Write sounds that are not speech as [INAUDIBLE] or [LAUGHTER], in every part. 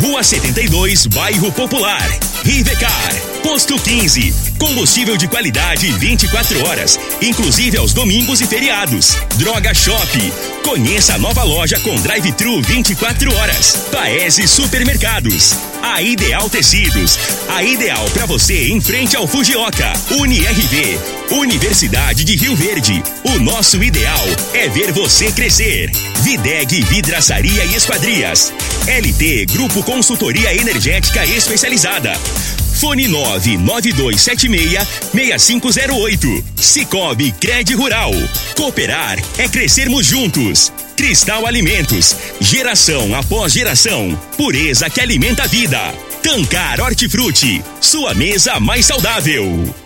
Rua 72, Bairro Popular. Rivecar, Posto 15. Combustível de qualidade 24 horas, inclusive aos domingos e feriados. Droga Shop. Conheça a nova loja com drive-thru 24 horas. Paese Supermercados. A Ideal Tecidos. A ideal para você em frente ao Fujioka. UniRV. Universidade de Rio Verde. O nosso ideal é ver você crescer. Videg Vidraçaria e Esquadrias. LT Grupo Consultoria Energética Especializada. Fone 99276-6508. Cicobi Cred Rural. Cooperar é crescermos juntos. Cristal Alimentos. Geração após geração. Pureza que alimenta a vida. Tancar Hortifruti. Sua mesa mais saudável.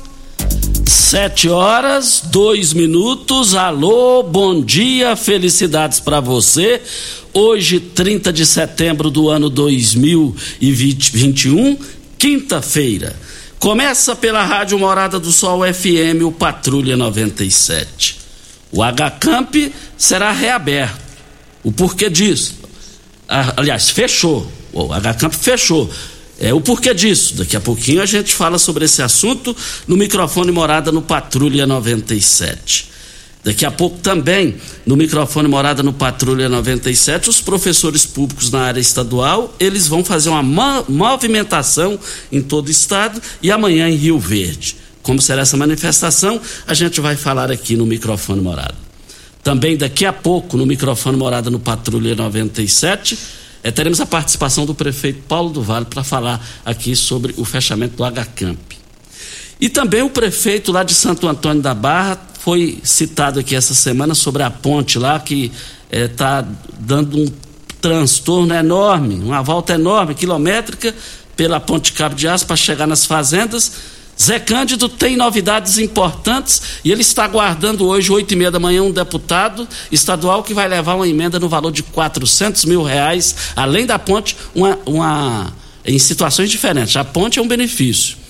Sete horas, dois minutos. Alô, bom dia, felicidades para você. Hoje, 30 de setembro do ano 2021, quinta-feira. Começa pela Rádio Morada do Sol FM, o Patrulha 97. O H-Camp será reaberto. O porquê disso? Aliás, fechou. O H-Camp fechou. É, o porquê disso? Daqui a pouquinho a gente fala sobre esse assunto no microfone Morada no Patrulha 97. Daqui a pouco também, no microfone Morada no Patrulha 97, os professores públicos na área estadual, eles vão fazer uma movimentação em todo o estado e amanhã em Rio Verde. Como será essa manifestação, a gente vai falar aqui no microfone Morada. Também daqui a pouco, no microfone Morada no Patrulha 97, é, teremos a participação do prefeito Paulo do Vale para falar aqui sobre o fechamento do H-Camp. E também o prefeito lá de Santo Antônio da Barra foi citado aqui essa semana sobre a ponte lá que está é, dando um transtorno enorme, uma volta enorme, quilométrica, pela ponte Cabo de Aço para chegar nas fazendas Zé Cândido tem novidades importantes e ele está aguardando hoje, oito e meia da manhã, um deputado estadual que vai levar uma emenda no valor de 400 mil reais, além da ponte, uma, uma, em situações diferentes. A ponte é um benefício.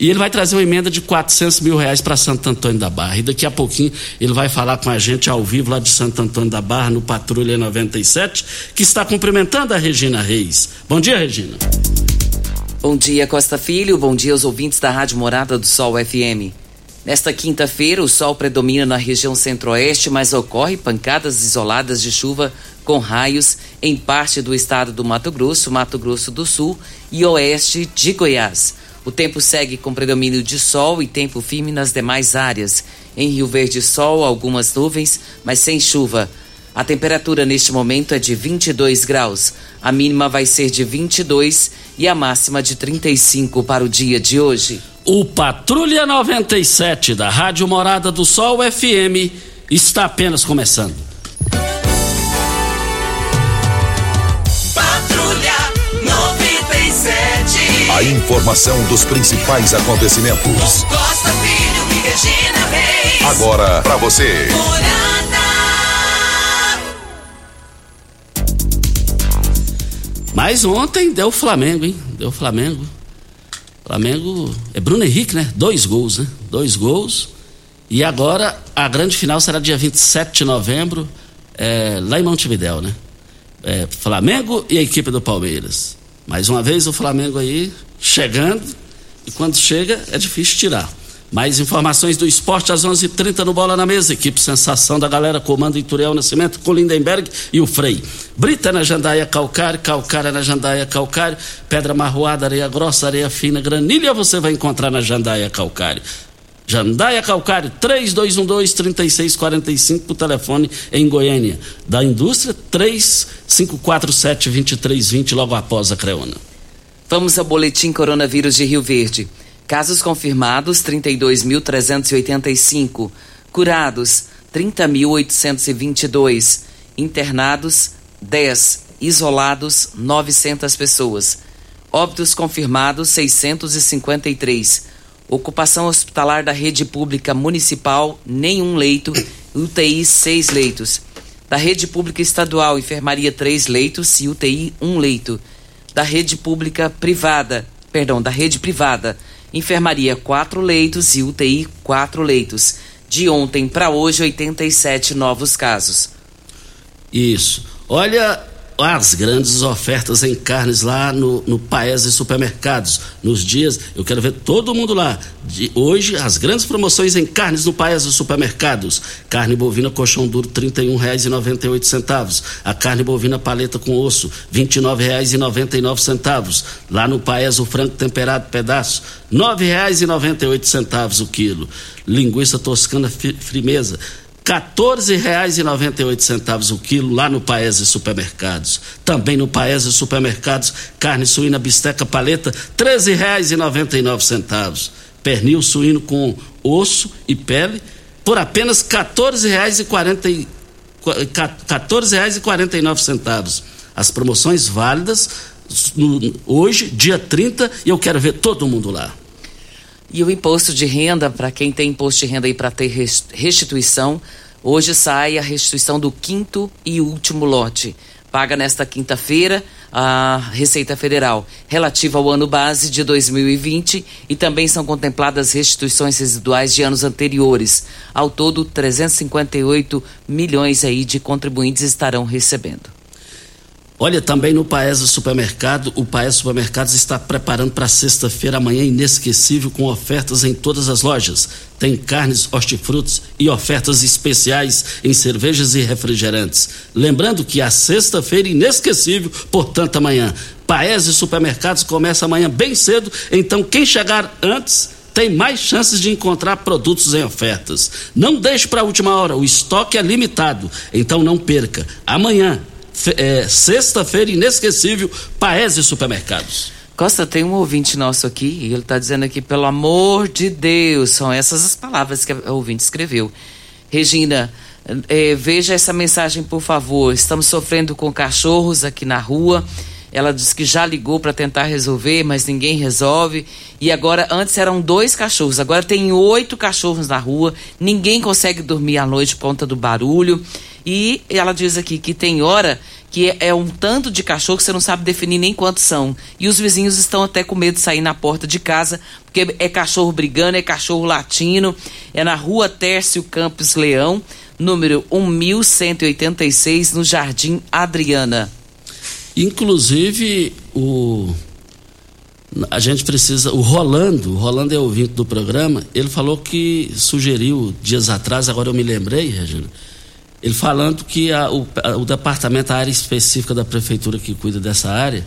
E ele vai trazer uma emenda de 400 mil reais para Santo Antônio da Barra. E daqui a pouquinho ele vai falar com a gente ao vivo lá de Santo Antônio da Barra, no Patrulha 97, que está cumprimentando a Regina Reis. Bom dia, Regina. Bom dia, Costa Filho. Bom dia aos ouvintes da Rádio Morada do Sol FM. Nesta quinta-feira, o sol predomina na região centro-oeste, mas ocorre pancadas isoladas de chuva com raios em parte do estado do Mato Grosso, Mato Grosso do Sul e oeste de Goiás. O tempo segue com predomínio de sol e tempo firme nas demais áreas. Em Rio Verde, sol, algumas nuvens, mas sem chuva. A temperatura neste momento é de 22 graus. A mínima vai ser de 22 e a máxima de 35 para o dia de hoje. O Patrulha 97 da Rádio Morada do Sol FM está apenas começando. Patrulha 97. A informação dos principais acontecimentos. Costa Filho e Regina Reis. Agora para você. Morada. Mas ontem deu Flamengo, hein? Deu Flamengo. Flamengo. É Bruno Henrique, né? Dois gols, né? Dois gols. E agora a grande final será dia 27 de novembro, é, lá em Montevidéu, né? É, Flamengo e a equipe do Palmeiras. Mais uma vez o Flamengo aí chegando. E quando chega é difícil tirar. Mais informações do esporte às 11:30 h 30 no Bola na Mesa. Equipe Sensação da galera comando Ituriel Nascimento com Lindenberg e o Frei. Brita na Jandaia Calcário, Calcária na Jandaia Calcário, Pedra Marroada, Areia Grossa, Areia Fina, Granilha você vai encontrar na Jandaia Calcário. Jandaia Calcário 3212-3645 por telefone em Goiânia. Da indústria 3547-2320 logo após a Creona. Vamos ao boletim coronavírus de Rio Verde. Casos confirmados 32.385, curados 30.822, internados 10, isolados 900 pessoas. Óbitos confirmados 653 Ocupação hospitalar da rede pública municipal, nenhum leito. UTI, seis leitos. Da rede pública estadual, enfermaria, três leitos e UTI, um leito. Da rede pública privada, perdão, da rede privada, enfermaria, quatro leitos e UTI, quatro leitos. De ontem para hoje, 87 novos casos. Isso. Olha, as grandes ofertas em carnes lá no, no Paese Supermercados. Nos dias, eu quero ver todo mundo lá. De hoje, as grandes promoções em carnes no Paese Supermercados. Carne bovina colchão duro, R$ 31,98. A carne bovina paleta com osso, R$ 29,99. Lá no Paese, o frango temperado pedaço, R$ 9,98 o quilo. Linguiça toscana frimeza, 14,98 o quilo lá no Paese Supermercados. Também no Paese Supermercados, carne suína bisteca paleta, R$ 13,99. Pernil suíno com osso e pele por apenas R$ 14,49. 14,49. As promoções válidas no, hoje, dia 30, e eu quero ver todo mundo lá. E o imposto de renda, para quem tem imposto de renda aí para ter restituição, hoje sai a restituição do quinto e último lote. Paga nesta quinta-feira a Receita Federal, relativa ao ano base de 2020 e também são contempladas restituições residuais de anos anteriores. Ao todo, 358 milhões aí de contribuintes estarão recebendo. Olha, também no Paese Supermercado, o Paese Supermercados está preparando para sexta-feira amanhã inesquecível com ofertas em todas as lojas. Tem carnes, hortifrutos e ofertas especiais em cervejas e refrigerantes. Lembrando que a sexta-feira inesquecível, portanto amanhã. Paese Supermercados começa amanhã bem cedo, então quem chegar antes tem mais chances de encontrar produtos em ofertas. Não deixe para a última hora, o estoque é limitado, então não perca. Amanhã é, sexta-feira inesquecível, Paese Supermercados. Costa, tem um ouvinte nosso aqui e ele está dizendo aqui, pelo amor de Deus, são essas as palavras que o ouvinte escreveu. Regina, é, veja essa mensagem, por favor. Estamos sofrendo com cachorros aqui na rua. Ela disse que já ligou para tentar resolver, mas ninguém resolve. E agora, antes eram dois cachorros, agora tem oito cachorros na rua. Ninguém consegue dormir à noite por conta do barulho. E ela diz aqui que tem hora que é, um tanto de cachorro que você não sabe definir nem quantos são. E os vizinhos estão até com medo de sair na porta de casa, porque é cachorro brigando, é cachorro latino. É na rua Tércio Campos Leão, número 1186, no Jardim Adriana. Inclusive, o a gente precisa. O Rolando, o Rolando é ouvinte do programa, ele falou que sugeriu dias atrás, agora eu me lembrei, Regina, ele falando que a, o, a, o departamento, a área específica da prefeitura que cuida dessa área,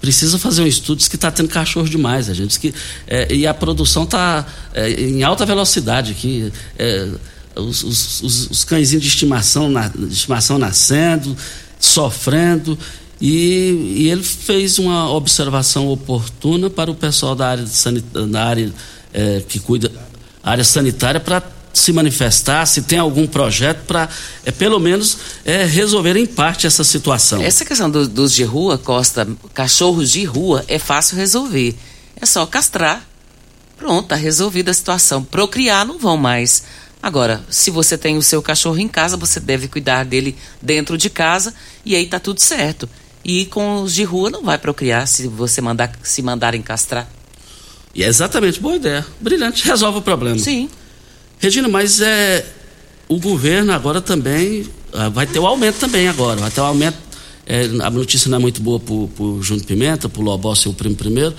precisa fazer um estudo diz que está tendo cachorro demais, a gente que é, e a produção está é, em alta velocidade aqui. É, os, os, os, os, cãezinhos de estimação, na, de estimação nascendo, sofrendo. E, e, ele fez uma observação oportuna para o pessoal da área, da área é, que cuida, área sanitária, para se manifestar, se tem algum projeto para, é, pelo menos, é, resolver em parte essa situação. Essa questão do, dos de rua, Costa, cachorros de rua, é fácil resolver. É só castrar. Pronto, tá resolvida a situação. Procriar não vão mais. Agora, se você tem o seu cachorro em casa, você deve cuidar dele dentro de casa e aí tá tudo certo. E com os de rua não vai procriar se você mandar se mandarem castrar. E é exatamente boa ideia. Brilhante, resolve o problema. Sim. Regina, mas é o governo agora também ah, vai ter o aumento também agora, vai ter o aumento. É, a notícia não é muito boa para o Júnior Pimenta, para o Lobó, seu primo primeiro.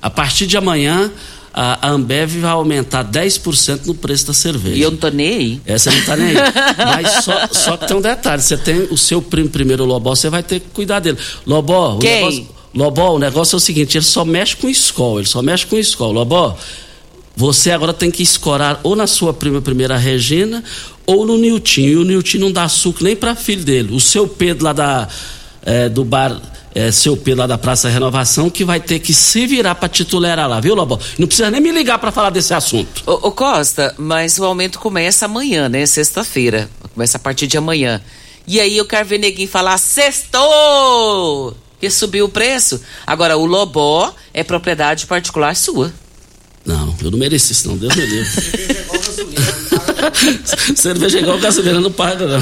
A partir de amanhã, a, Ambev vai aumentar 10% no preço da cerveja. E eu não tô nem aí. Essa não tá nem aí. [LAUGHS] Mas só, só que tem um detalhe: você tem o seu primo primeiro, o Lobó, você vai ter que cuidar dele. Lobó, o Quem? negócio. Lobó, o negócio é o seguinte: ele só mexe com escola, ele só mexe com escola. Lobó, você agora tem que escorar ou na sua prima primeira Regina ou no Niltinho. E o Niltinho não dá suco nem para filho dele. O seu Pedro lá da, eh, do bar. eh, seu Pedro lá da Praça Renovação, que vai ter que se virar para titular lá, viu, Lobó? Não precisa nem me ligar para falar desse assunto. Ô, ô, Costa, mas o aumento começa amanhã, né? Sexta-feira. Começa a partir de amanhã. E aí eu quero ver neguinho falar, sextou! Que subiu o preço. Agora, o Lobó é propriedade particular sua. Não, eu não mereci isso, não. Deus me livre. [LAUGHS] [LAUGHS] Cerveja igual gasolina não paga, não.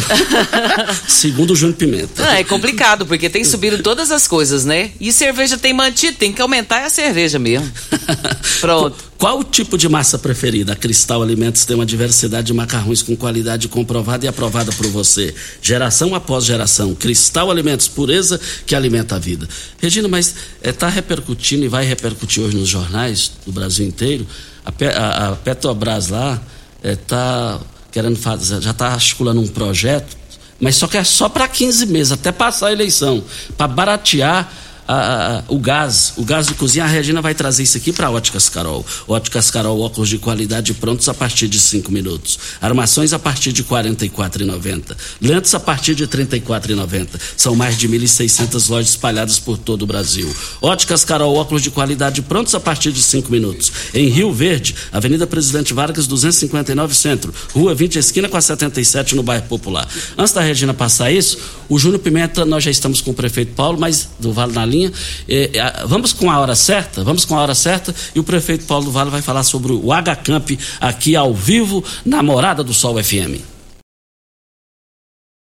[LAUGHS] Segundo o Júnior Pimenta. Ah, é complicado, porque tem subido todas as coisas, né? E cerveja tem mantido, tem que aumentar a cerveja mesmo. [LAUGHS] Pronto. Qual o tipo de massa preferida? A Cristal Alimentos tem uma diversidade de macarrões com qualidade comprovada e aprovada por você. Geração após geração. Cristal Alimentos, pureza que alimenta a vida. Regina, mas está repercutindo e vai repercutir hoje nos jornais do Brasil inteiro. A, Pe- a- a Petrobras lá está querendo fazer, já está articulando um projeto, mas só que é só para 15 meses, até passar a eleição, para baratear a- a- o gás, o gás de cozinha, a Regina vai trazer isso aqui para Óticas Carol. Óticas Carol, óculos de qualidade prontos a partir de 5 minutos. Armações a partir de R$ 44,90. Lentes a partir de R$ 34,90. São mais de 1.600 lojas espalhadas por todo o Brasil. Óticas Carol, óculos de qualidade prontos a partir de 5 minutos. Em Rio Verde, Avenida Presidente Vargas, 259 Centro. Rua 20, esquina com a 77, no bairro Popular. Antes da Regina passar isso, o Júnior Pimenta, nós já estamos com o prefeito Paulo, mas do Vale na linha. Eh, eh, vamos com a hora certa? Vamos com a hora certa e o prefeito Paulo do Vale vai falar sobre o H-Camp aqui ao vivo, na Morada do Sol FM.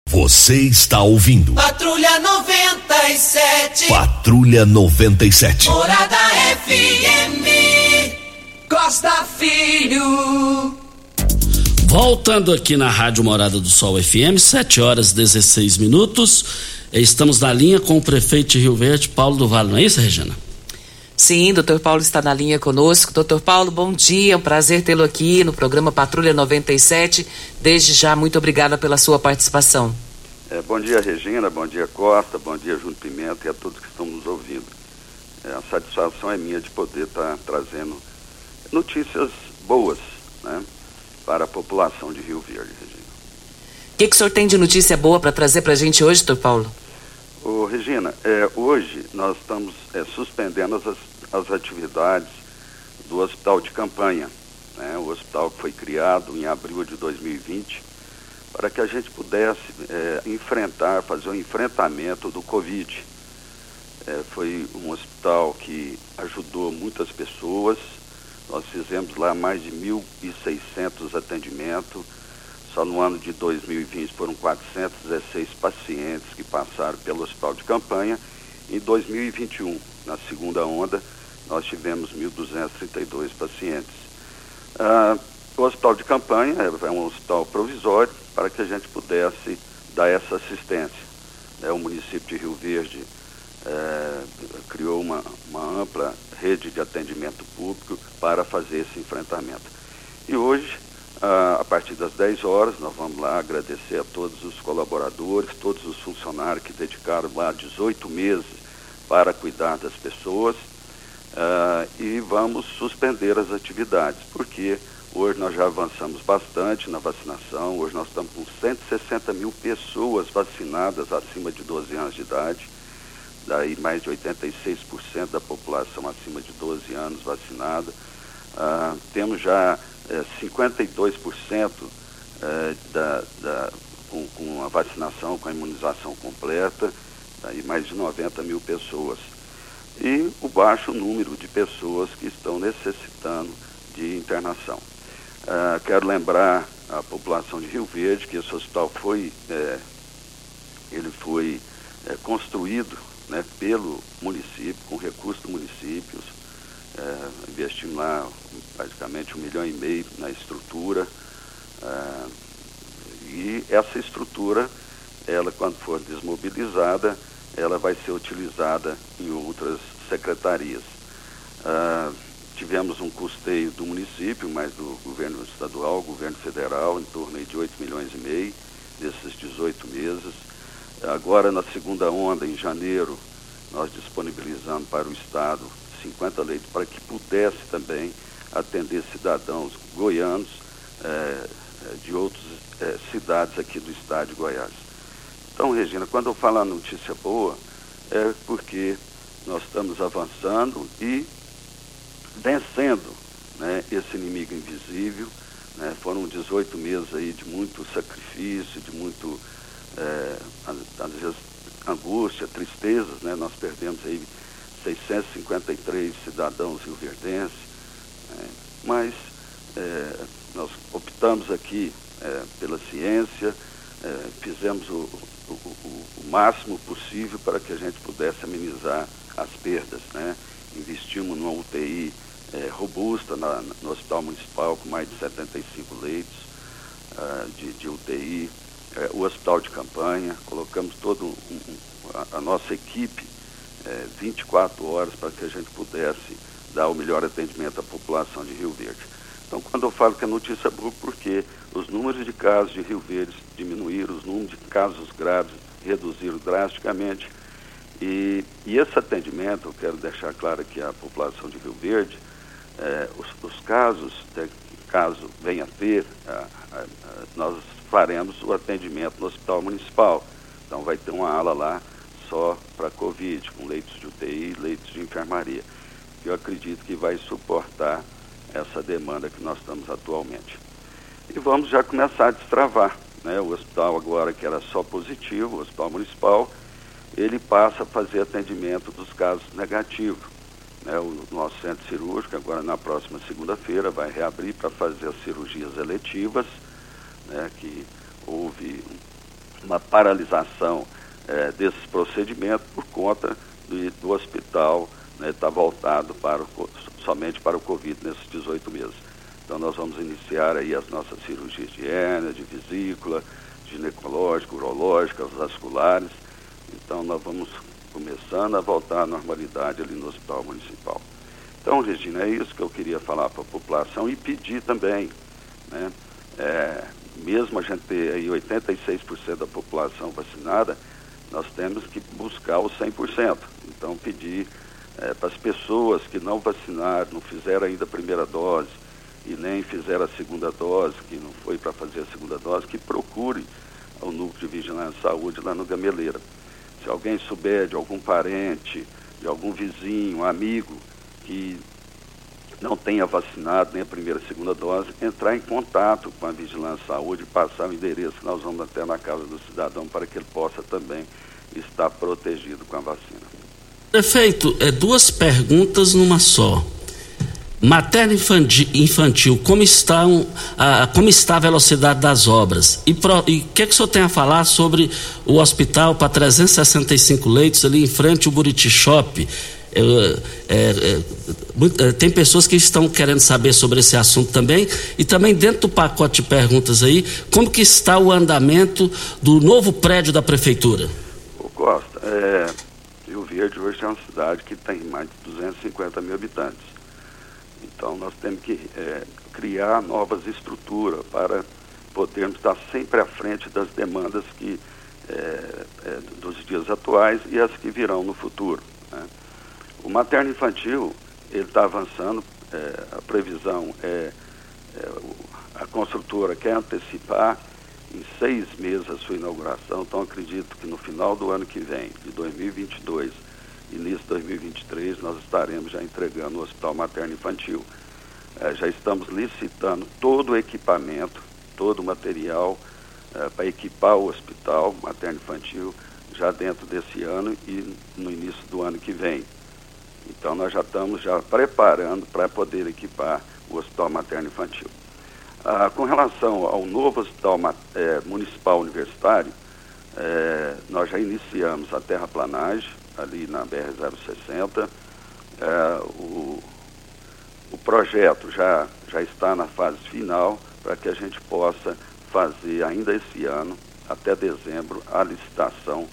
Você está ouvindo Patrulha 97. Patrulha 97. Morada FM. Costa Filho. Voltando aqui na Rádio Morada do Sol FM, 7 horas 16 minutos. Estamos na linha com o prefeito de Rio Verde, Paulo do Vale, não é isso, Regina? Sim, doutor Paulo está na linha conosco. Doutor Paulo, bom dia, é um prazer tê-lo aqui no programa Patrulha 97. Desde já, muito obrigada pela sua participação. É, bom dia, Regina, bom dia, Costa, bom dia, Júnior Pimenta e a todos que estão nos ouvindo. É, a satisfação é minha de poder estar trazendo notícias boas né, para a população de Rio Verde, Regina. O que, que o senhor tem de notícia boa para trazer para a gente hoje, doutor Paulo? Ô, Regina, é, hoje nós estamos é, suspendendo as, as atividades do hospital de campanha, né, o hospital que foi criado em abril de 2020, para que a gente pudesse é, enfrentar, fazer o enfrentamento do Covid. É, foi um hospital que ajudou muitas pessoas, nós fizemos lá mais de 1.600 atendimentos, só no ano de 2020 foram 416 pacientes que passaram pelo hospital de campanha. Em 2021, na segunda onda, nós tivemos 1.232 pacientes. Ah, o hospital de campanha é, um hospital provisório para que a gente pudesse dar essa assistência. É, o município de Rio Verde é, criou uma, uma ampla rede de atendimento público para fazer esse enfrentamento. E hoje, a partir das 10 horas, nós vamos lá agradecer a todos os colaboradores, todos os funcionários que dedicaram lá 18 meses para cuidar das pessoas ah, e vamos suspender as atividades, porque hoje nós já avançamos bastante na vacinação, hoje nós estamos com 160 mil pessoas vacinadas acima de 12 anos de idade, daí mais de 86% da população acima de 12 anos vacinada. Ah, temos já eh, 52% eh, da, da, com, com a vacinação, com a imunização completa, daí mais de 90 mil pessoas. E o baixo número de pessoas que estão necessitando de internação. Ah, quero lembrar a população de Rio Verde que esse hospital foi, eh, ele foi eh, construído né, pelo município, com recursos do município, é, investimos lá praticamente um milhão e meio na estrutura. é, e essa estrutura, ela quando for desmobilizada, ela vai ser utilizada em outras secretarias. Ah, tivemos um custeio do município, mas do governo estadual, governo federal, em torno de 8 milhões e meio desses 18 meses. Agora, na segunda onda, em janeiro, nós disponibilizamos para o Estado 50 leitos para que pudesse também atender cidadãos goianos eh, eh, de outras eh, cidades aqui do estado de Goiás. Então, Regina, quando eu falo notícia boa, é porque nós estamos avançando e vencendo né, esse inimigo invisível. Né, foram 18 meses aí de muito sacrifício, de muito, é, às vezes, angústia, tristezas. Né? Nós perdemos aí 653 cidadãos rioverdenses, né? mas é, nós optamos aqui é, pela ciência, é, fizemos o, o, o, máximo possível para que a gente pudesse amenizar as perdas. Né? Investimos numa UTI é, robusta na, no Hospital Municipal, com mais de 75 leitos uh, de, de, UTI, é, o Hospital de Campanha, colocamos toda um, um, a, a, nossa equipe 24 é, horas para que a gente pudesse dar o melhor atendimento à população de Rio Verde. Então, quando eu falo que a notícia é boa, porque os números de casos de Rio Verde diminuíram, os números de casos graves reduziram drasticamente. E, e esse atendimento, eu quero deixar claro que a população de Rio Verde, eh, os, os, casos, caso venha a ter, ah, ah, nós faremos o atendimento no Hospital Municipal. Então, vai ter uma ala lá só para Covid, com leitos de UTI, leitos de enfermaria. Eu acredito que vai suportar essa demanda que nós estamos atualmente. E vamos já começar a destravar. Né? O hospital agora, que era só positivo, o hospital municipal, ele passa a fazer atendimento dos casos negativos. Né? O nosso centro cirúrgico, agora na próxima segunda-feira, vai reabrir para fazer as cirurgias eletivas, né? que houve uma paralisação é, desses procedimentos por conta do, do hospital estar né, tá voltado para o, somente para o Covid nesses 18 meses. Então nós vamos iniciar aí as nossas cirurgias de hérnia, de vesícula, ginecológica, urológica, vasculares. Então nós vamos começando a voltar à normalidade ali no Hospital Municipal. Então, Regina, é isso que eu queria falar para a população e pedir também, né? É, mesmo a gente ter aí 86% da população vacinada, nós temos que buscar os 100%. Então, pedir é, para as pessoas que não vacinaram, não fizeram ainda a primeira dose e nem fizeram a segunda dose, que não foi para fazer a segunda dose, que procure o núcleo de vigilância de saúde lá no Gameleira. Se alguém souber de algum parente, de algum vizinho, amigo que não tenha vacinado nem a primeira e segunda dose, entrar em contato com a Vigilância Saúde passar o endereço que nós vamos até na casa do cidadão para que ele possa também estar protegido com a vacina. Prefeito, é duas perguntas numa só. Materno infantil, como está, um, a, como está a velocidade das obras? E o que, que o senhor tem a falar sobre o hospital para 365 leitos ali em frente ao Buriti Shop? É, é, é, tem pessoas que estão querendo saber sobre esse assunto também e também dentro do pacote de perguntas aí, como que está o andamento do novo prédio da prefeitura? Ô Costa, é, Rio Verde hoje é uma cidade que tem mais de 250 mil habitantes. Então nós temos que é, criar novas estruturas para podermos estar sempre à frente das demandas que, é, é, dos dias atuais e as que virão no futuro. Né? O materno infantil ele está avançando, é, a previsão é, é a construtora quer antecipar em seis meses a sua inauguração, então acredito que no final do ano que vem, de 2022, início de 2023, nós estaremos já entregando o Hospital Materno Infantil. É, já estamos licitando todo o equipamento, todo o material é, para equipar o Hospital Materno Infantil já dentro desse ano e no início do ano que vem. Então nós já estamos já preparando para poder equipar o Hospital Materno Infantil. Ah, com relação ao novo hospital é, municipal universitário, é, nós já iniciamos a terraplanagem ali na BR-060. É, o, o projeto já, já está na fase final para que a gente possa fazer ainda esse ano, até dezembro, a licitação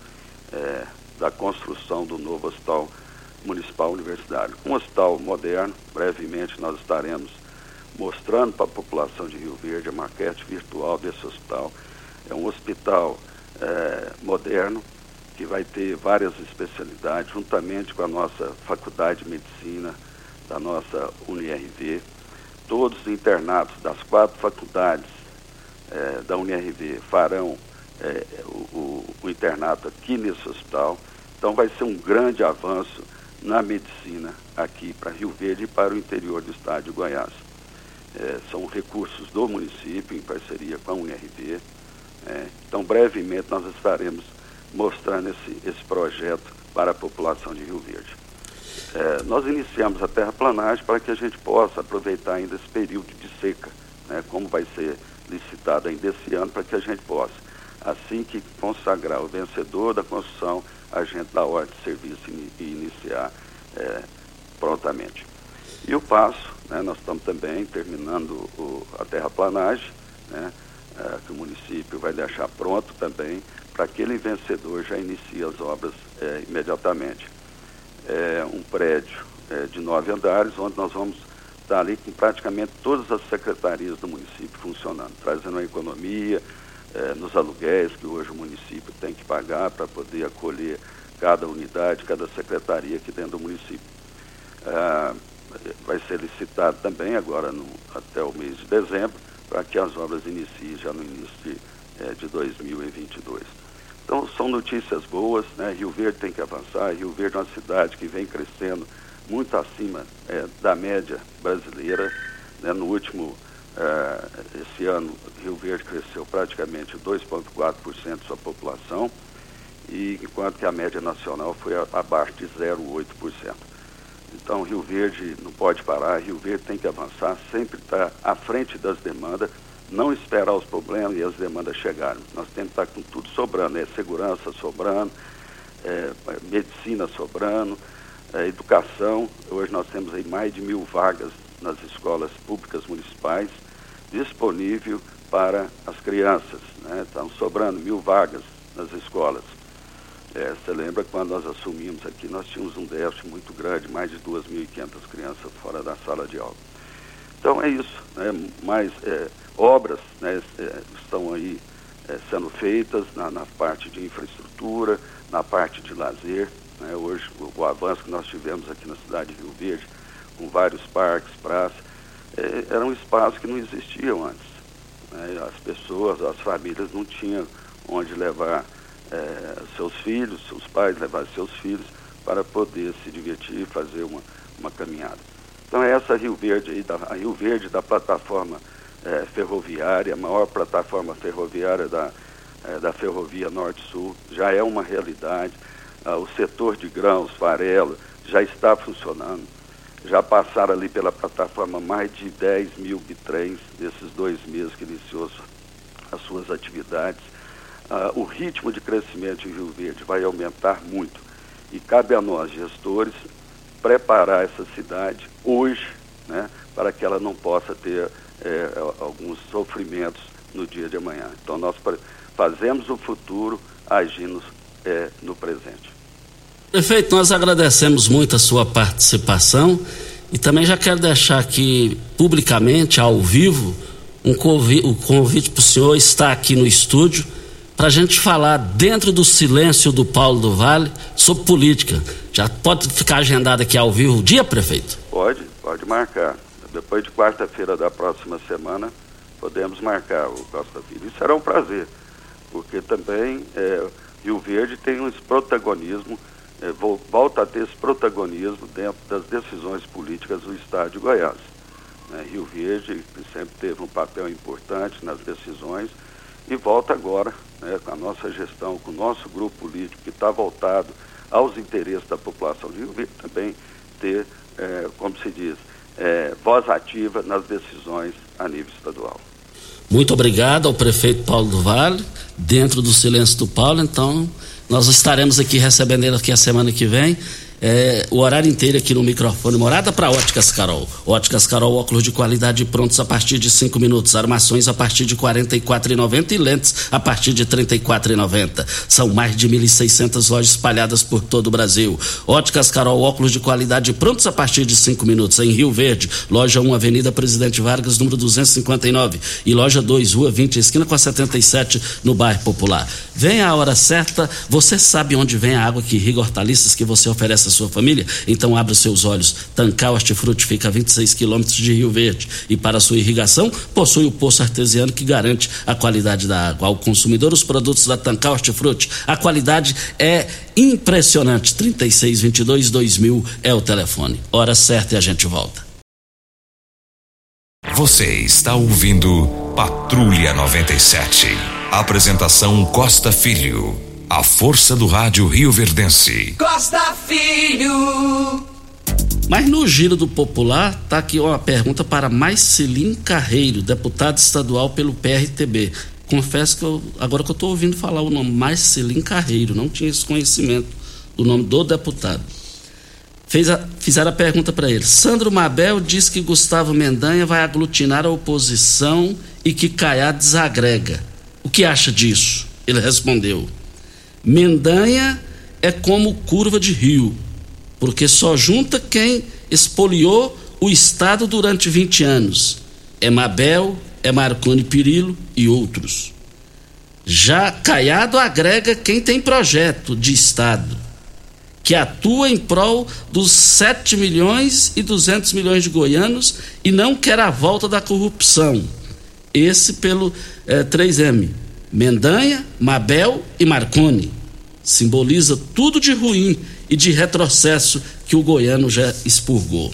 é, da construção do novo hospital municipal universitário. Um hospital moderno, brevemente nós estaremos mostrando para a população de Rio Verde a maquete virtual desse hospital. É um hospital é, moderno que vai ter várias especialidades, juntamente com a nossa Faculdade de Medicina da nossa UNIRV. Todos os internados das quatro faculdades é, da UNIRV farão é, o, o, o internato aqui nesse hospital. Então vai ser um grande avanço na medicina aqui para Rio Verde e para o interior do estado de Goiás. É, são recursos do município em parceria com a UNRV. É, então, brevemente, nós estaremos mostrando esse, esse projeto para a população de Rio Verde. É, nós iniciamos a terraplanagem para que a gente possa aproveitar ainda esse período de seca, né, como vai ser licitado ainda esse ano, para que a gente possa, assim que consagrar o vencedor da construção, a gente dá ordem de serviço e iniciar é, prontamente. E o passo, né, nós estamos também terminando o, a terraplanagem, né, é, que o município vai deixar pronto também, para aquele vencedor já inicie as obras é, imediatamente. É um prédio é, de nove andares, onde nós vamos estar ali com praticamente todas as secretarias do município funcionando, trazendo a economia, é, nos aluguéis que hoje o município tem que pagar para poder acolher cada unidade, cada secretaria aqui dentro do município. É, vai ser licitado também agora no, até o mês de dezembro, para que as obras iniciem já no início de, é, de 2022. Então são notícias boas, né? Rio Verde tem que avançar, Rio Verde é uma cidade que vem crescendo muito acima da média brasileira. Né? No último Uh, esse ano, Rio Verde cresceu praticamente 2,4% de sua população, e enquanto que a média nacional foi abaixo de 0,8%. Então, Rio Verde não pode parar, Rio Verde tem que avançar, sempre estar tá à frente das demandas, não esperar os problemas e as demandas chegarem. Nós temos que estar tá com tudo sobrando, é segurança sobrando, é, medicina sobrando, é, educação. Hoje nós temos aí mais de mil vagas nas escolas públicas municipais disponível para as crianças. Né? Estão sobrando mil vagas nas escolas. É, você lembra quando nós assumimos aqui, nós tínhamos um déficit muito grande, mais de 2.500 crianças fora da sala de aula. Então é isso, né? mais é, obras né, é, estão aí é, sendo feitas na, na, parte de infraestrutura, na parte de lazer. Né? Hoje o, o avanço que nós tivemos aqui na cidade de Rio Verde, com vários parques, praças, era um espaço que não existiam antes. Né? As pessoas, as famílias não tinham onde levar é, seus filhos, seus pais levar seus filhos para poder se divertir e fazer uma, uma caminhada. Então é essa Rio Verde aí, da, a Rio Verde da plataforma é, ferroviária, a maior plataforma ferroviária da, é, da Ferrovia Norte-Sul, já é uma realidade. Ah, o setor de grãos, farelo, já está funcionando já passaram ali pela plataforma mais de 10 mil bitrens nesses dois meses que iniciou as suas atividades. Uh, o ritmo de crescimento em Rio Verde vai aumentar muito e cabe a nós, gestores, preparar essa cidade hoje, né, para que ela não possa ter é, alguns sofrimentos no dia de amanhã. Então, nós fazemos o futuro agindo é, no presente. Prefeito, nós agradecemos muito a sua participação e também já quero deixar aqui publicamente, ao vivo, um convite, um convite para o senhor estar aqui no estúdio para a gente falar dentro do silêncio do Paulo do Vale sobre política. Já pode ficar agendado aqui ao vivo o dia, prefeito? Pode, pode marcar. Depois de quarta-feira da próxima semana, podemos marcar o Costa Filho. Isso será um prazer, porque também é, Rio Verde tem um protagonismo é, volta a ter esse protagonismo dentro das decisões políticas do Estado de Goiás. Né? Rio Verde sempre teve um papel importante nas decisões e volta agora né, com a nossa gestão, com o nosso grupo político que está voltado aos interesses da população de Rio Verde também ter, é, como se diz, é, voz ativa nas decisões a nível estadual. Muito obrigado ao prefeito Paulo do Vale, dentro do silêncio do Paulo, então nós estaremos aqui recebendo ele aqui a semana que vem é, o horário inteiro aqui no microfone Morada para Óticas Carol. Óticas Carol, óculos de qualidade prontos a partir de 5 minutos, armações a partir de R$ 44,90 e lentes a partir de R$ 34,90. São mais de 1.600 lojas espalhadas por todo o Brasil. Óticas Carol, óculos de qualidade prontos a partir de 5 minutos em Rio Verde, loja 1, Avenida Presidente Vargas, número 259 e loja 2, Rua 20, esquina com a 77 no bairro Popular. Vem a hora certa, você sabe onde vem a água que irriga hortaliças que você oferece sua família? Então abra seus olhos. Tancal Hortifruti fica a 26 quilômetros de Rio Verde e para sua irrigação possui o poço artesiano que garante a qualidade da água. Ao consumidor, os produtos da Tancal Hortifruti, a qualidade é impressionante. 3622 2000 é o telefone. Hora certa e a gente volta. Você está ouvindo Patrulha 97. Apresentação Costa Filho. A força do rádio Rio Verdense. Costa Filho. Mas no giro do popular, tá aqui uma pergunta para Marcelim Carreiro, deputado estadual pelo PRTB. Confesso que eu, agora que eu estou ouvindo falar o nome Marcelim Carreiro, não tinha esse conhecimento do nome do deputado. Fez a, fizeram a pergunta para ele. Sandro Mabel diz que Gustavo Mendanha vai aglutinar a oposição e que Caiá desagrega. O que acha disso? Ele respondeu: Mendanha é como curva de rio, porque só junta quem espoliou o Estado durante 20 anos. É Mabel, é Marconi Pirillo e outros. Já Caiado agrega quem tem projeto de Estado, que atua em prol dos 7 milhões e 200 milhões de goianos e não quer a volta da corrupção. Esse pelo é, 3M. Mendanha, Mabel e Marconi. Simboliza tudo de ruim e de retrocesso que o goiano já expurgou.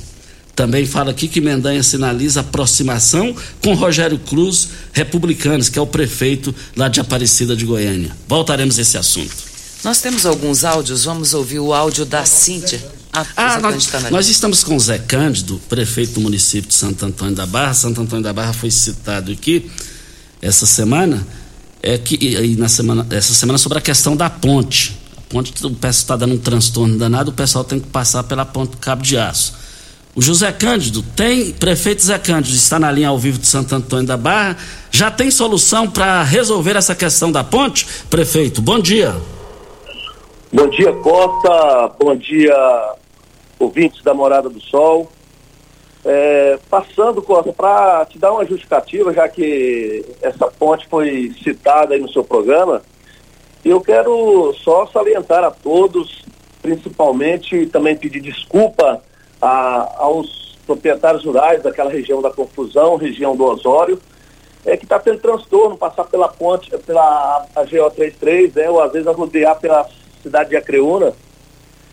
Também fala aqui que Mendanha sinaliza aproximação com Rogério Cruz, republicanos, que é o prefeito lá de Aparecida de Goiânia. Voltaremos a esse assunto. Nós temos alguns áudios, vamos ouvir o áudio da Cíntia. Ah, ah nós, tá nós, estamos com o Zé Cândido, prefeito do município de Santo Antônio da Barra. Santo Antônio da Barra foi citado aqui essa semana é que e na semana, essa semana sobre a questão da ponte. A ponte, o pessoal está dando um transtorno danado, o pessoal tem que passar pela ponte Cabo de Aço. O José Cândido tem, prefeito José Cândido, está na linha ao vivo de Santo Antônio da Barra. Já tem solução para resolver essa questão da ponte? Prefeito, bom dia. Bom dia, Costa. Bom dia, ouvintes da Morada do Sol. É, passando, Costa, para te dar uma justificativa, já que essa ponte foi citada aí no seu programa, eu quero só salientar a todos, principalmente também pedir desculpa a, aos proprietários rurais daquela região da confusão, região do Osório, é que está tendo transtorno, passar pela ponte, pela a GO33, né, ou às vezes a rodear pela cidade de Acreúna,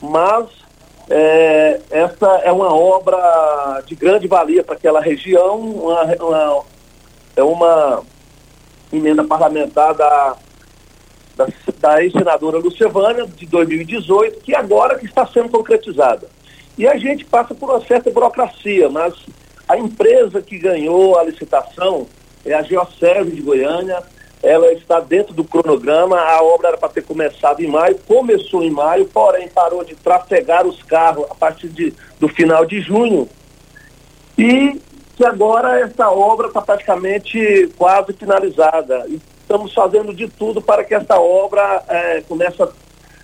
mas é, essa é uma obra de grande valia para aquela região, uma, uma, é uma emenda parlamentar da, da, da ex-senadora Lucevânia, de 2018, que agora está sendo concretizada. E a gente passa por uma certa burocracia, mas a empresa que ganhou a licitação é a Geoserve de Goiânia, ela está dentro do cronograma. A obra era para ter começado em maio, começou em maio, porém parou de trafegar os carros a partir de, do final de junho. E que agora essa obra está praticamente quase finalizada. Estamos fazendo de tudo para que essa obra é, comece a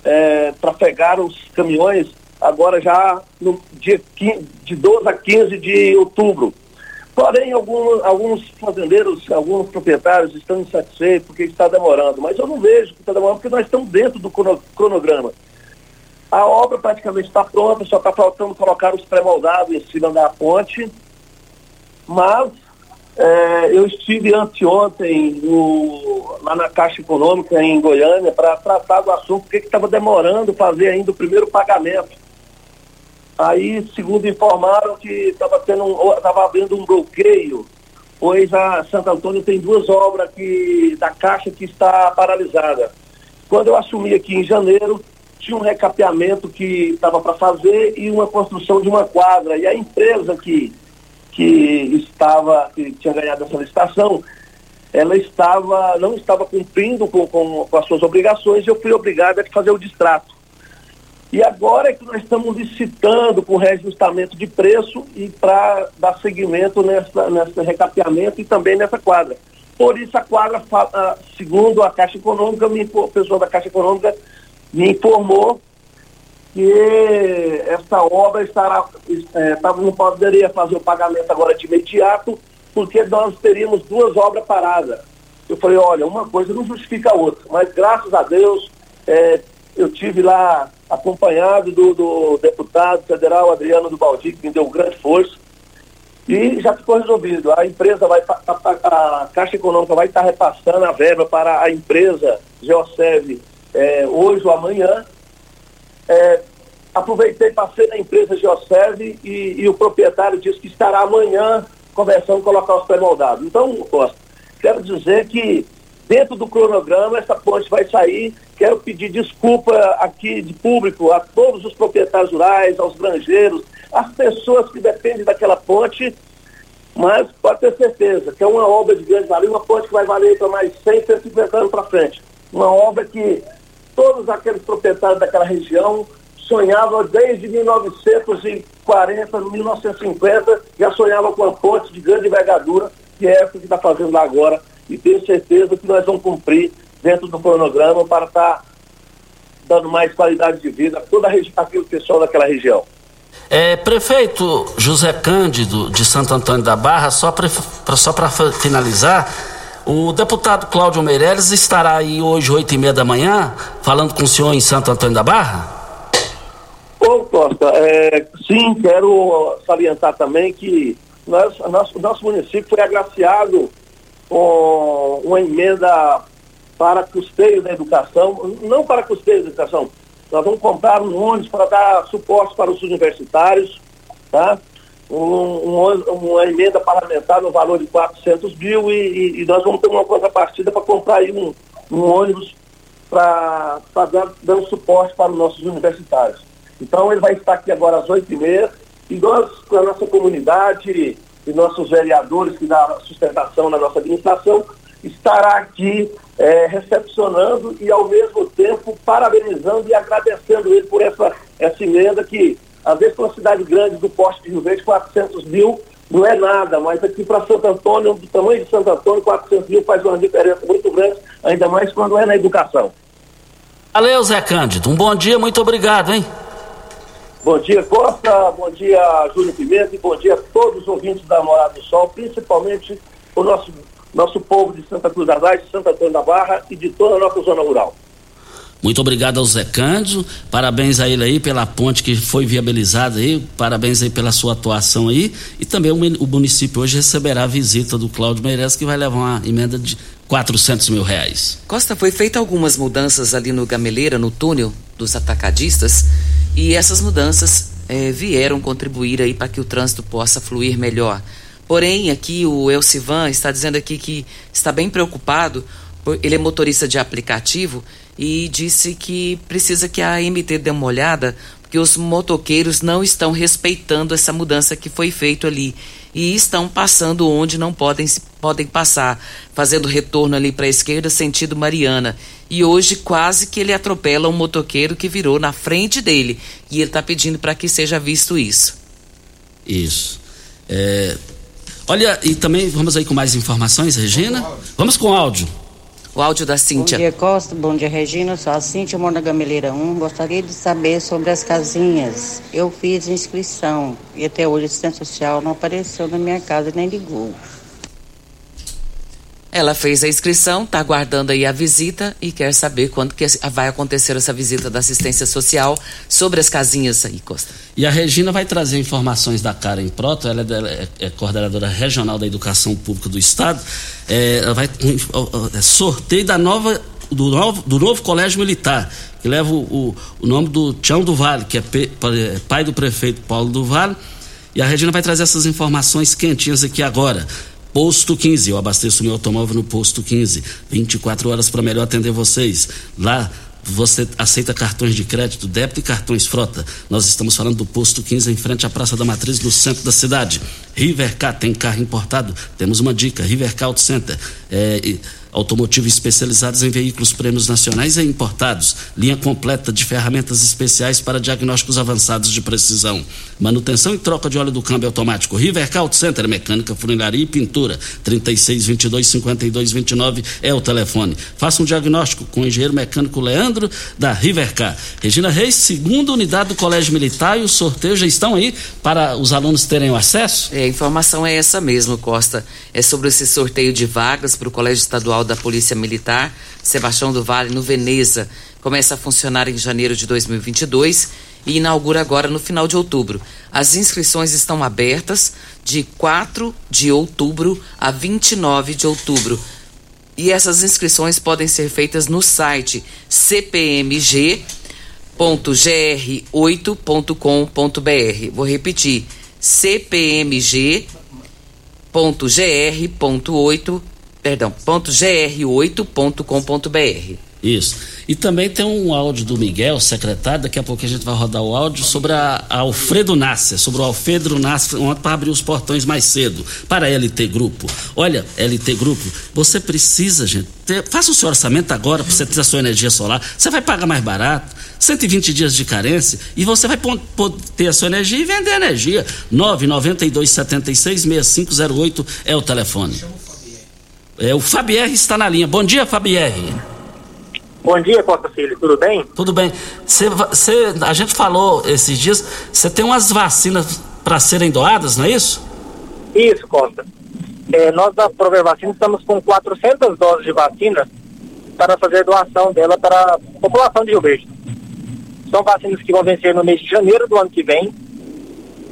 é, trafegar os caminhões agora já no dia 15, de 12 a 15 de outubro. Porém, alguns, alguns fazendeiros, alguns proprietários estão insatisfeitos porque está demorando, mas eu não vejo que está demorando porque nós estamos dentro do cronograma. A obra praticamente está pronta, só está faltando colocar os pré-moldados em cima da ponte, mas é, eu estive anteontem no, lá na Caixa Econômica em Goiânia para tratar do assunto, porque estava demorando fazer ainda o primeiro pagamento Aí, segundo informaram, que estava estava havendo um bloqueio, pois a Santo Antônio tem duas obras que, da Caixa que está paralisada. Quando eu assumi aqui em janeiro, tinha um recapeamento que estava para fazer e uma construção de uma quadra. E a empresa que, que estava, que tinha ganhado essa licitação, ela estava, não estava cumprindo com, com, com as suas obrigações e eu fui obrigado a fazer o distrato. E agora é que nós estamos licitando com reajustamento de preço e para dar seguimento nessa, nesse recapeamento e também nessa quadra. Por isso a quadra, segundo a Caixa Econômica, a pessoa da Caixa Econômica me informou que essa obra estará, é, não poderia fazer o pagamento agora de imediato, porque nós teríamos duas obras paradas. Eu falei, olha, uma coisa não justifica a outra, mas graças a Deus é, eu tive lá acompanhado do, do, deputado federal Adriano do Baldi, que me deu grande força, e já ficou resolvido. A empresa vai, a Caixa Econômica vai estar repassando a verba para a empresa Geoserve é, hoje ou amanhã. É, aproveitei, passei na empresa Geoserve e, e, o proprietário disse que estará amanhã conversando colocar os pré-moldados. Então, Costa, quero dizer que dentro do cronograma essa ponte vai sair. Quero pedir desculpa aqui de público a todos os proprietários rurais, aos granjeiros, às pessoas que dependem daquela ponte, mas pode ter certeza que é uma obra de grande valor, uma ponte que vai valer para mais 100, 150 anos para frente. Uma obra que todos aqueles proprietários daquela região sonhavam desde 1940, 1950, já sonhavam com uma ponte de grande envergadura, que é essa que está fazendo lá agora, e tenho certeza que nós vamos cumprir dentro do cronograma para estar tá dando mais qualidade de vida a todo aquele pessoal daquela região. É, prefeito José Cândido de Santo Antônio da Barra, só para só finalizar, o deputado Cláudio Meirelles estará aí hoje, oito e meia da manhã, falando com o senhor em Santo Antônio da Barra? Ô, Costa, é, sim, quero salientar também que nós, nosso, nosso município foi agraciado com uma emenda para custeio da educação, não para custeio da educação, nós vamos comprar um ônibus para dar suporte para os universitários, tá? um, um, uma emenda parlamentar no valor de 400 mil e, e, nós vamos ter uma contrapartida para comprar aí um, um ônibus para dar suporte para os nossos universitários. Então ele vai estar aqui agora às oito e meia e nós, com a nossa comunidade e nossos vereadores que dão sustentação na nossa administração, estará aqui é, recepcionando e ao mesmo tempo parabenizando e agradecendo ele por essa, essa emenda que às vezes, para uma cidade grande do Poste de Rio Verde, 400 mil não é nada, mas aqui para Santo Antônio, do tamanho de Santo Antônio, 400 mil faz uma diferença muito grande, ainda mais quando é na educação. Valeu, Zé Cândido. Um bom dia, muito obrigado, hein? Bom dia, Costa. Bom dia, Júlio Pimenta. E bom dia a todos os ouvintes da Morada do Sol, principalmente o nosso, nosso povo de Santa Cruz das Lajes, Santo Antônio da Barra e de toda a nossa zona rural. Muito obrigado ao Zé Cândido, parabéns a ele aí pela ponte que foi viabilizada aí, parabéns aí pela sua atuação aí, e também o, município hoje receberá a visita do Cláudio Meireles, que vai levar uma emenda de 400 mil reais. Costa, foi feita algumas mudanças ali no Gameleira, no túnel dos atacadistas, e essas mudanças eh, vieram contribuir aí para que o trânsito possa fluir melhor. Porém, aqui o Elcivan está dizendo aqui que está bem preocupado, ele é motorista de aplicativo e disse que precisa que a MT dê uma olhada, porque os motoqueiros não estão respeitando essa mudança que foi feita ali e estão passando onde não podem, podem passar, fazendo retorno ali para a esquerda, sentido Mariana. E hoje quase que ele atropela um motoqueiro que virou na frente dele. E ele está pedindo para que seja visto isso. Isso. É... Olha, e também vamos aí com mais informações, Regina? Vamos com áudio. O áudio da Cíntia. Bom dia, Costa. Bom dia, Regina. sou a Cíntia, moro na Gameleira 1. Gostaria de saber sobre as casinhas. Eu fiz inscrição e até hoje a assistência social não apareceu na minha casa nem ligou. Ela fez a inscrição, está aguardando aí a visita e quer saber quando que vai acontecer essa visita da assistência social sobre as casinhas aí, Costa. E a Regina vai trazer informações da Karen Proto, ela é, é, é coordenadora regional da educação pública do estado. É, ela vai é, sorteio da nova do novo, do novo colégio militar, que leva o, o, nome do Tião do Vale, que é, pe, é pai do prefeito Paulo do Vale. E a Regina vai trazer essas informações quentinhas aqui agora. Posto 15, eu abasteço meu automóvel no Posto 15. 24 horas para melhor atender vocês. Lá você aceita cartões de crédito, débito e cartões frota. Nós estamos falando do Posto 15 em frente à Praça da Matriz, no centro da cidade. Rivercar tem carro importado. Temos uma dica: Rivercar Auto Center. É, automotivo especializados em veículos prêmios nacionais e importados, linha completa de ferramentas especiais para diagnósticos avançados de precisão, manutenção e troca de óleo do câmbio automático, Rivercar Auto Center, mecânica, funilaria e pintura, 3622 5229 é o telefone. Faça um diagnóstico com o engenheiro mecânico Leandro da Rivercar. Regina Reis, segunda unidade do Colégio Militar e o sorteio já estão aí para os alunos terem o acesso? É, a informação é essa mesmo, Costa. É sobre esse sorteio de vagas para o Colégio Estadual da Polícia Militar, Sebastião do Vale, no Veneza. Começa a funcionar em janeiro de 2022 e inaugura agora no final de outubro. As inscrições estão abertas de 4 de outubro a 29 de outubro. E essas inscrições podem ser feitas no site cpmg.gr8.com.br. Vou repetir: cpmg.gr.8, perdão, .gr8.com.br. Isso. E também tem um áudio do Miguel, secretário, daqui a pouco a gente vai rodar o áudio sobre a, a Alfredo Nasser, sobre o Alfredo Nasser, ontem para abrir os portões mais cedo, para a LT Grupo. Olha, LT Grupo, você precisa, gente, ter, faça o seu orçamento agora para você ter a sua energia solar, você vai pagar mais barato, 120 dias de carência, e você vai ter a sua energia e vender energia. 992 76 6508 é o telefone. É, o Fabier está na linha. Bom dia, Fabier. Bom dia, Costa Filho, tudo bem? Tudo bem. Cê, cê, a gente falou esses dias, você tem umas vacinas para serem doadas, não é isso? Isso, Costa. É, nós da Prover Vacina estamos com 400 doses de vacina para fazer doação dela para a população de Rio Verde. São vacinas que vão vencer no mês de janeiro do ano que vem.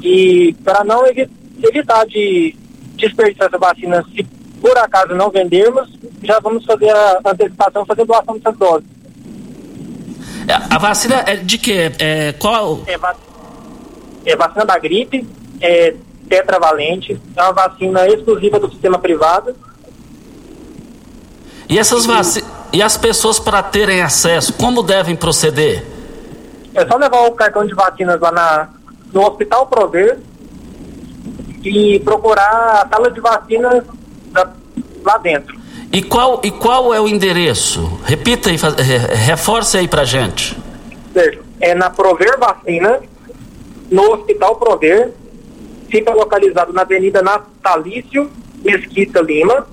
E para não evi evitar de desperdiçar essa vacina, se por acaso não vendermos, já vamos fazer a antecipação, fazer doação dessas doses. É, a vacina é de quê? É, qual? É, vac... é vacina da gripe, é tetravalente, é uma vacina exclusiva do sistema privado. E essas vacinas, e as pessoas para terem acesso, como devem proceder? É só levar o cartão de vacinas lá na, no Hospital Prover e procurar a sala de vacinas lá dentro. E qual, e qual é o endereço? Repita e reforce aí pra gente. Certo. É na Prover Vacina, no Hospital Prover. Fica localizado na Avenida Natalício Mesquita Lima,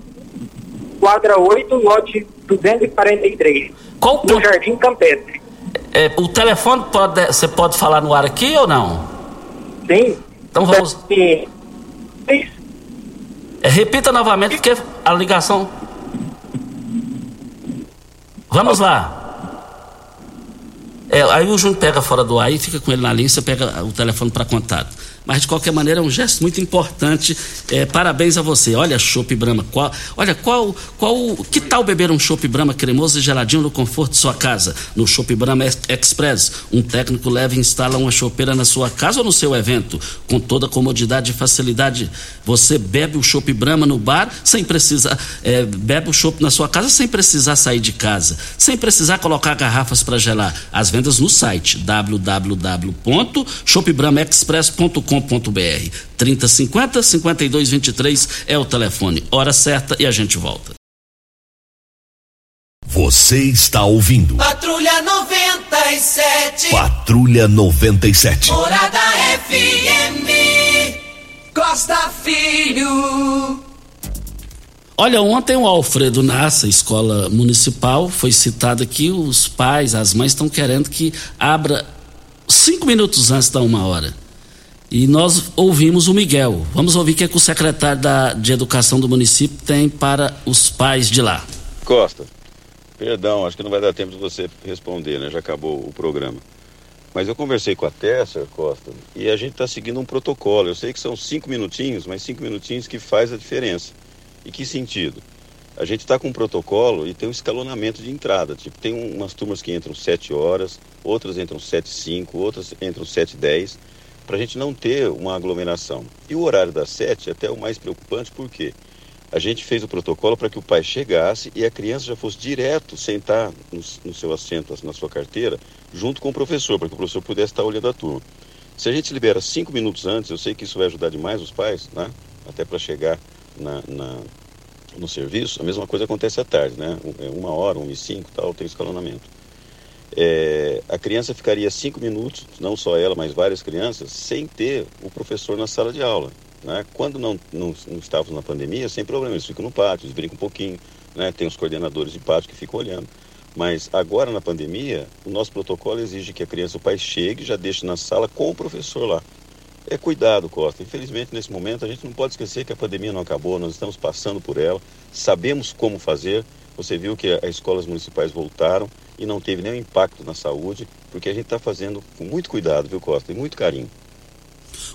quadra 8, lote 243. Qual no Jardim Campestre. É, o telefone pode, você pode falar no ar aqui ou não? Sim. Então vamos. É, repita novamente, porque a ligação. Vamos lá. É, aí o Júnior pega fora do ar e fica com ele na linha, você pega o telefone para contato mas de qualquer maneira é um gesto muito importante. É, parabéns a você. Olha, Chopp Brahma. Qual, olha, qual, qual, que tal beber um Chopp Brahma cremoso e geladinho no conforto de sua casa? No Chopp Brahma Express, um técnico leva e instala uma chopeira na sua casa ou no seu evento, com toda comodidade e facilidade. Você bebe o Chopp Brahma no bar sem precisar, é, bebe o chopp na sua casa sem precisar sair de casa, sem precisar colocar garrafas para gelar. As vendas no site www.shopbramaexpress.com www.cultura.com.br. 3050 5223 é o telefone. Hora certa e a gente volta. Você está ouvindo. Patrulha 97. Patrulha 97. Morada FM. Costa Filho. Olha, ontem o Alfredo Nassa, escola municipal, foi citado aqui. Os pais, as mães estão querendo que abra cinco minutos antes da uma hora. E nós ouvimos o Miguel. Vamos ouvir o que, é que o secretário da, de Educação do município tem para os pais de lá. Costa, perdão, acho que não vai dar tempo de você responder, né? Já acabou o programa. Mas eu conversei com a Tessa, Costa, e a gente está seguindo um protocolo. Eu sei que são cinco minutinhos, mas cinco minutinhos que faz a diferença. E que sentido? A gente está com um protocolo e tem um escalonamento de entrada. Tipo, tem umas turmas que entram sete horas, outras entram sete e cinco, outras entram sete e dez para a gente não ter uma aglomeração. E o horário das sete é até o mais preocupante, porque a gente fez o protocolo para que o pai chegasse e a criança já fosse direto sentar no, no seu assento, na sua carteira, junto com o professor, para que o professor pudesse estar olhando a turma. Se a gente libera cinco minutos antes, eu sei que isso vai ajudar demais os pais, né? até para chegar na, na, no serviço, a mesma coisa acontece à tarde, né? É Uma hora, uma e cinco, tal, tem escalonamento. É, a criança ficaria cinco minutos, não só ela, mas várias crianças, sem ter o professor na sala de aula. Né? Quando não, não, não estávamos na pandemia, sem problema, eles ficam no pátio, eles brincam um pouquinho, né? tem os coordenadores de pátio que ficam olhando. Mas agora na pandemia, o nosso protocolo exige que a criança, o pai chegue já deixe na sala com o professor lá. É cuidado, Costa. Infelizmente, nesse momento, a gente não pode esquecer que a pandemia não acabou, nós estamos passando por ela, sabemos como fazer. Você viu que as escolas municipais voltaram e não teve nenhum impacto na saúde, porque a gente está fazendo com muito cuidado, viu, Costa, e muito carinho.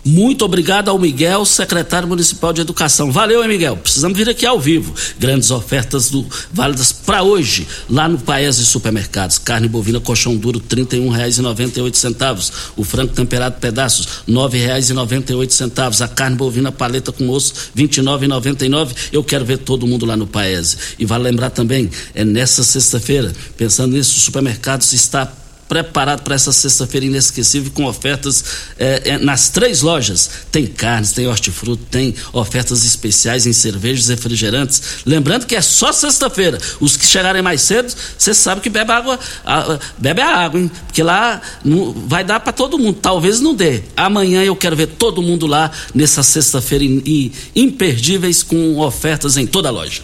Muito obrigado ao Miguel, secretário municipal de educação. Valeu, hein, Miguel? Precisamos vir aqui ao vivo. Grandes ofertas do válidas para hoje, lá no Paese Supermercados. Carne bovina colchão duro, R$ 31,98. O frango temperado pedaços, R$ 9,98. A carne bovina paleta com osso, R$ 29,99. Eu quero ver todo mundo lá no Paese. E vale lembrar também, é nessa sexta-feira, pensando nisso, o supermercados está preparado para essa sexta-feira inesquecível com ofertas eh, eh, nas três lojas. Tem carnes, tem hortifruti, tem ofertas especiais em cervejas refrigerantes. Lembrando que é só sexta-feira. Os que chegarem mais cedo, você sabe que bebe água, a- bebe a água, hein? Porque lá não- vai dar para todo mundo. Talvez não dê. Amanhã eu quero ver todo mundo lá nessa sexta-feira e imperdíveis com ofertas em toda a loja.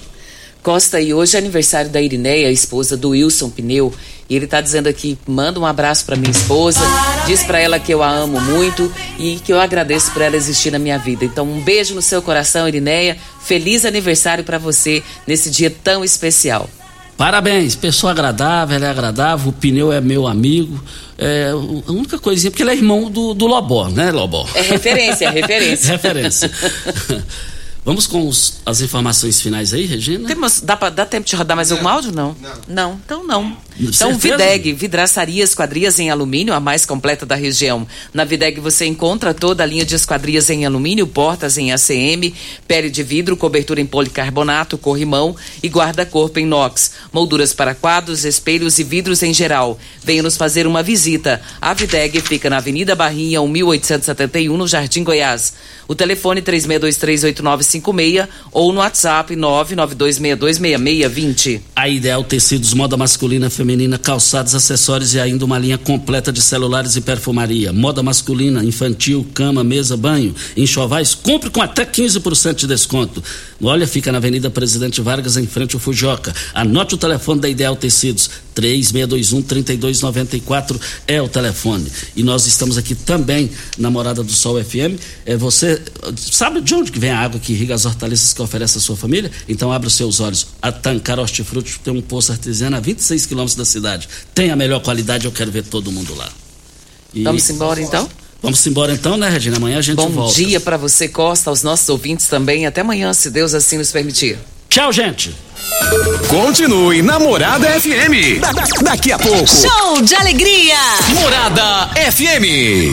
Costa, e hoje é aniversário da Irineia, esposa do Wilson Pneu. E ele tá dizendo aqui: manda um abraço para minha esposa, diz para ela que eu a amo muito e que eu agradeço por ela existir na minha vida. Então, um beijo no seu coração, Irineia. Feliz aniversário para você nesse dia tão especial. Parabéns, pessoa agradável, ela é agradável, o pneu é meu amigo. É, a única coisinha, porque ele é irmão do, do Lobó, né, Lobó? É referência, é referência. [LAUGHS] referência. [LAUGHS] Vamos com os- as informações finais aí, Regina? Temos, dá, pra, dá tempo de rodar mais algum áudio? Não. Não. Então não. Então? Videg, vidraçaria esquadrias em alumínio, a mais completa da região. Na Videg você encontra toda a linha de esquadrias em alumínio, portas em ACM, pele de vidro, cobertura em policarbonato, corrimão e guarda-corpo em inox. Molduras para quadros, espelhos e vidros em geral. Venha nos fazer uma visita. A Videg fica na Avenida Barrinha, 1871, no Jardim Goiás. O telefone 36238956 ou no WhatsApp 992626620. A Ideal Tecidos, moda masculina, feminina, calçados, acessórios e ainda uma linha completa de celulares e perfumaria. Moda masculina, infantil, cama, mesa, banho, enxovais, compre com até 15% de desconto. Olha, fica na Avenida Presidente Vargas, em frente ao Fujoca. Anote o telefone da Ideal Tecidos, 3621-3294 é o telefone. E nós estamos aqui também na Morada do Sol FM. É, você sabe de onde que vem a água que irriga as hortaliças que oferece a sua família? Então abra os seus olhos. A Tancar Hortifruti tem um poço artesiano a 26 quilômetros da cidade. Tem a melhor qualidade, eu quero ver todo mundo lá. E- Vamos embora então? Vamos embora então, né, Regina? Amanhã a gente Bom volta. dia para você, Costa, aos nossos ouvintes também. Até amanhã, se Deus assim nos permitir. Tchau, gente. Continue na Morada FM. Da- da- daqui a pouco. Show de alegria! Morada FM.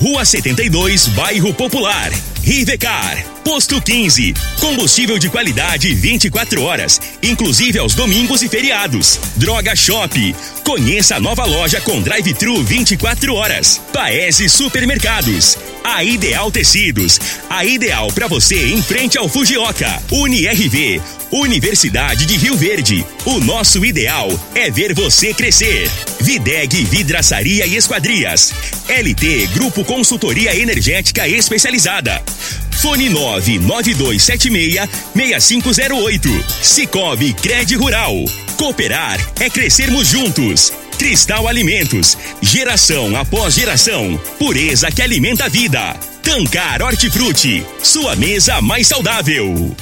Rua 72, Bairro Popular. Rivecar. Posto 15. Combustível de qualidade 24 horas, inclusive aos domingos e feriados. Droga Shop. Conheça a nova loja com drive-thru 24 horas. Paese Supermercados. A Ideal Tecidos. A ideal para você em frente ao Fujioka. UniRV. Universidade de Rio Verde. O nosso ideal é ver você crescer. Videg Vidraçaria e Esquadrias. LT Grupo Consultoria Energética Especializada. Fone 99276-6508. Cicobi Cred Rural. Cooperar é crescermos juntos. Cristal Alimentos. Geração após geração. Pureza que alimenta a vida. Tancar Hortifruti. Sua mesa mais saudável.